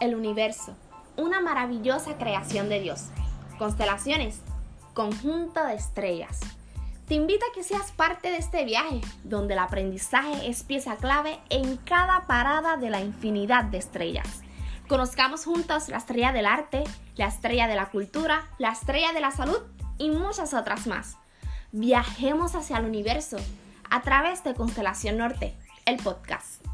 El universo, una maravillosa creación de Dios. Constelaciones, conjunto de estrellas. Te invito a que seas parte de este viaje, donde el aprendizaje es pieza clave en cada parada de la infinidad de estrellas. Conozcamos juntos la estrella del arte, la estrella de la cultura, la estrella de la salud y muchas otras más. Viajemos hacia el universo a través de Constelación Norte, el podcast.